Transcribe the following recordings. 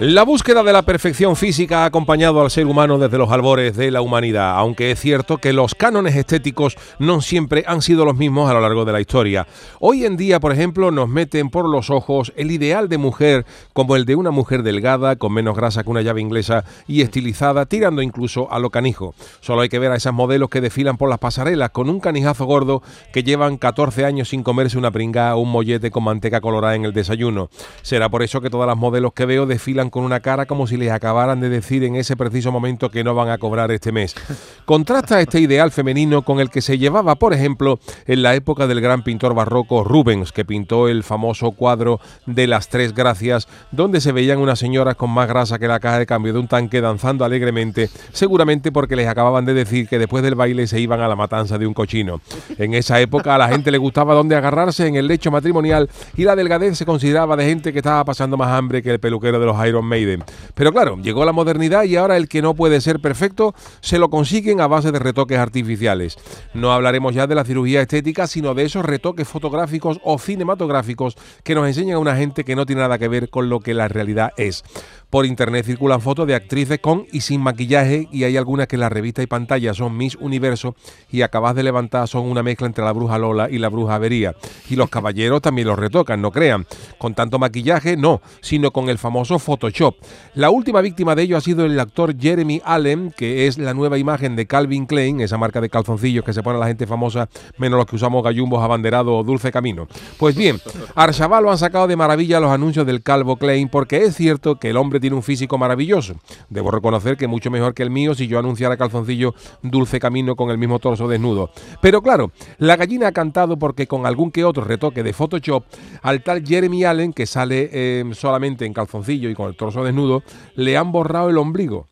La búsqueda de la perfección física ha acompañado al ser humano desde los albores de la humanidad, aunque es cierto que los cánones estéticos no siempre han sido los mismos a lo largo de la historia. Hoy en día, por ejemplo, nos meten por los ojos el ideal de mujer como el de una mujer delgada, con menos grasa que una llave inglesa y estilizada, tirando incluso a lo canijo. Solo hay que ver a esas modelos que desfilan por las pasarelas con un canijazo gordo que llevan 14 años sin comerse una pringá o un mollete con manteca colorada en el desayuno. Será por eso que todas las modelos que veo desfilan con una cara como si les acabaran de decir en ese preciso momento que no van a cobrar este mes. Contrasta este ideal femenino con el que se llevaba, por ejemplo, en la época del gran pintor barroco Rubens, que pintó el famoso cuadro de las Tres Gracias, donde se veían unas señoras con más grasa que la caja de cambio de un tanque danzando alegremente, seguramente porque les acababan de decir que después del baile se iban a la matanza de un cochino. En esa época a la gente le gustaba dónde agarrarse en el lecho matrimonial y la delgadez se consideraba de gente que estaba pasando más hambre que el peluquero de los Pero claro, llegó la modernidad y ahora el que no puede ser perfecto se lo consiguen a base de retoques artificiales. No hablaremos ya de la cirugía estética, sino de esos retoques fotográficos o cinematográficos que nos enseñan a una gente que no tiene nada que ver con lo que la realidad es. Por internet circulan fotos de actrices con y sin maquillaje y hay algunas que en la revista y pantalla son Miss Universo y acabas de levantar son una mezcla entre la bruja Lola y la bruja Avería. Y los caballeros también los retocan, no crean. Con tanto maquillaje, no, sino con el famoso Photoshop. La última víctima de ello ha sido el actor Jeremy Allen, que es la nueva imagen de Calvin Klein, esa marca de calzoncillos que se pone a la gente famosa, menos los que usamos gallumbos abanderados o dulce camino. Pues bien, Arshabal lo han sacado de maravilla los anuncios del Calvo Klein, porque es cierto que el hombre tiene un físico maravilloso. Debo reconocer que mucho mejor que el mío si yo anunciara calzoncillo dulce camino con el mismo torso desnudo. Pero claro, la gallina ha cantado porque con algún que otro retoque de Photoshop, al tal Jeremy Allen, que sale eh, solamente en calzoncillo y con el torso desnudo, le han borrado el ombligo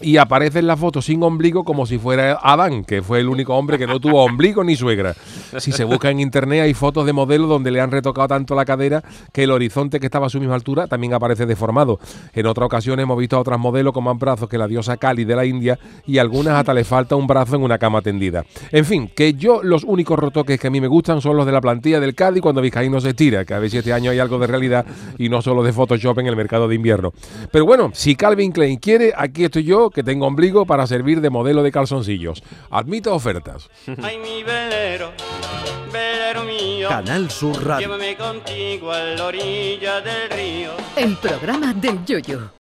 y aparece en la foto sin ombligo como si fuera Adán, que fue el único hombre que no tuvo ombligo ni suegra. Si se busca en internet hay fotos de modelos donde le han retocado tanto la cadera que el horizonte que estaba a su misma altura también aparece deformado. En otra ocasión hemos visto a otras modelos con más brazos que la diosa Kali de la India y algunas hasta le falta un brazo en una cama tendida. En fin, que yo los únicos retoques que a mí me gustan son los de la plantilla del Cádiz cuando Vizcaíno se estira, que a ver si este año hay algo de realidad y no solo de Photoshop en el mercado de invierno. Pero bueno, si Calvin Klein quiere, aquí estoy yo que tengo ombligo para servir de modelo de calzoncillos. Admito ofertas. Ay, mi velero, velero mío, Canal Sur Radio. llévame contigo a la orilla del río. El programa del Yoyo.